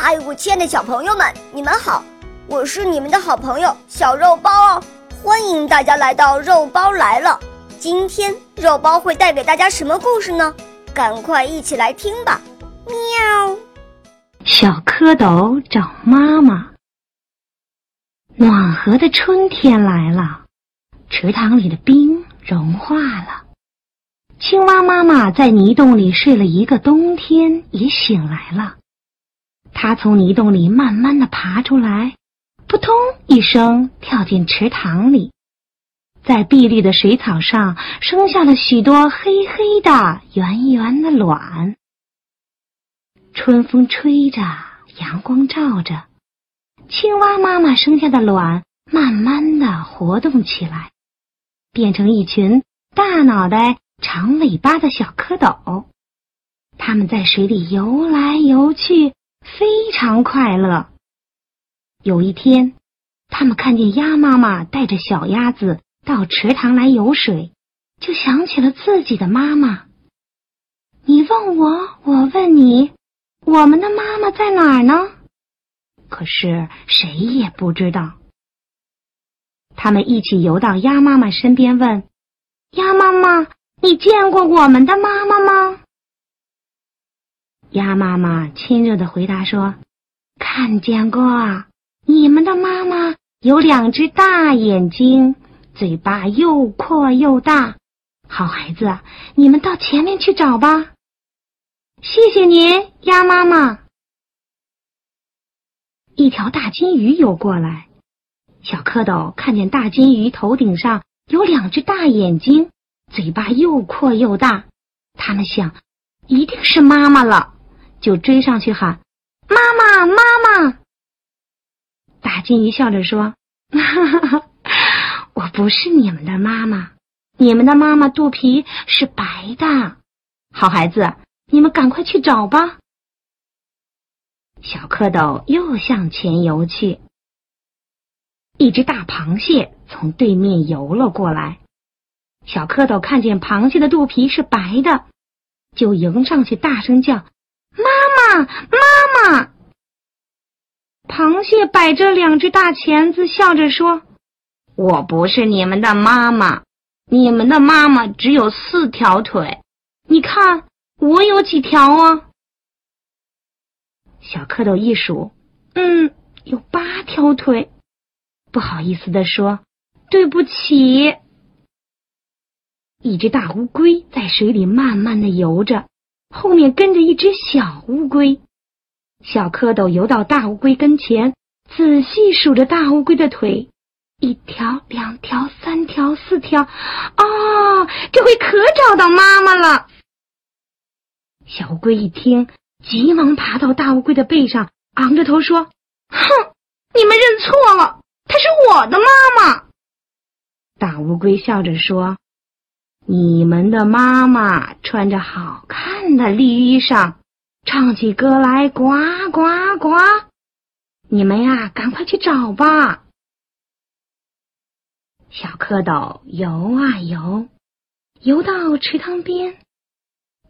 嗨，我亲爱的小朋友们，你们好！我是你们的好朋友小肉包哦，欢迎大家来到肉包来了。今天肉包会带给大家什么故事呢？赶快一起来听吧！喵。小蝌蚪找妈妈。暖和的春天来了，池塘里的冰融化了。青蛙妈妈在泥洞里睡了一个冬天，也醒来了。它从泥洞里慢慢的爬出来，扑通一声跳进池塘里，在碧绿的水草上生下了许多黑黑的、圆圆的卵。春风吹着，阳光照着，青蛙妈妈生下的卵慢慢的活动起来，变成一群大脑袋。长尾巴的小蝌蚪，它们在水里游来游去，非常快乐。有一天，他们看见鸭妈妈带着小鸭子到池塘来游水，就想起了自己的妈妈。你问我，我问你，我们的妈妈在哪儿呢？可是谁也不知道。他们一起游到鸭妈妈身边，问鸭妈妈。你见过我们的妈妈吗？鸭妈妈亲热的回答说：“看见过，你们的妈妈有两只大眼睛，嘴巴又阔又大。好孩子，你们到前面去找吧。”谢谢您，鸭妈妈。一条大金鱼游过来，小蝌蚪看见大金鱼头顶上有两只大眼睛。嘴巴又阔又大，他们想，一定是妈妈了，就追上去喊：“妈妈，妈妈！”大金鱼笑着说：“我不是你们的妈妈，你们的妈妈肚皮是白的。好孩子，你们赶快去找吧。”小蝌蚪又向前游去，一只大螃蟹从对面游了过来。小蝌蚪看见螃蟹的肚皮是白的，就迎上去大声叫：“妈妈，妈妈！”螃蟹摆着两只大钳子，笑着说：“我不是你们的妈妈，你们的妈妈只有四条腿，你看我有几条啊？”小蝌蚪一数，嗯，有八条腿，不好意思的说：“对不起。”一只大乌龟在水里慢慢的游着，后面跟着一只小乌龟。小蝌蚪游到大乌龟跟前，仔细数着大乌龟的腿，一条、两条、三条、四条。哦，这回可找到妈妈了。小乌龟一听，急忙爬到大乌龟的背上，昂着头说：“哼，你们认错了，她是我的妈妈。”大乌龟笑着说。你们的妈妈穿着好看的绿衣裳，唱起歌来呱呱呱。你们呀，赶快去找吧。小蝌蚪游啊游，游到池塘边。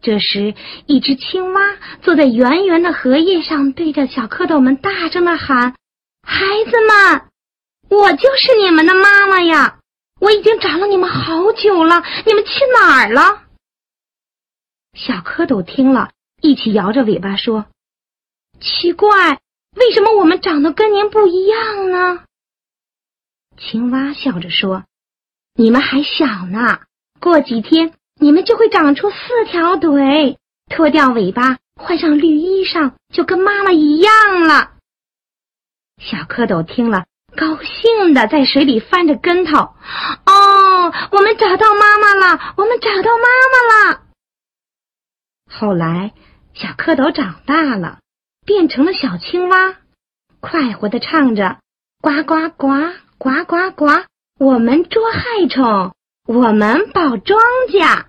这时，一只青蛙坐在圆圆的荷叶上，对着小蝌蚪们大声的喊：“孩子们，我就是你们的妈妈呀！”我已经找了你们好久了，你们去哪儿了？小蝌蚪听了一起摇着尾巴说：“奇怪，为什么我们长得跟您不一样呢？”青蛙笑着说：“你们还小呢，过几天你们就会长出四条腿，脱掉尾巴，换上绿衣裳，就跟妈妈一样了。”小蝌蚪听了。高兴的在水里翻着跟头，哦，我们找到妈妈了！我们找到妈妈了。后来，小蝌蚪长大了，变成了小青蛙，快活的唱着：呱呱呱，呱呱呱！我们捉害虫，我们保庄稼。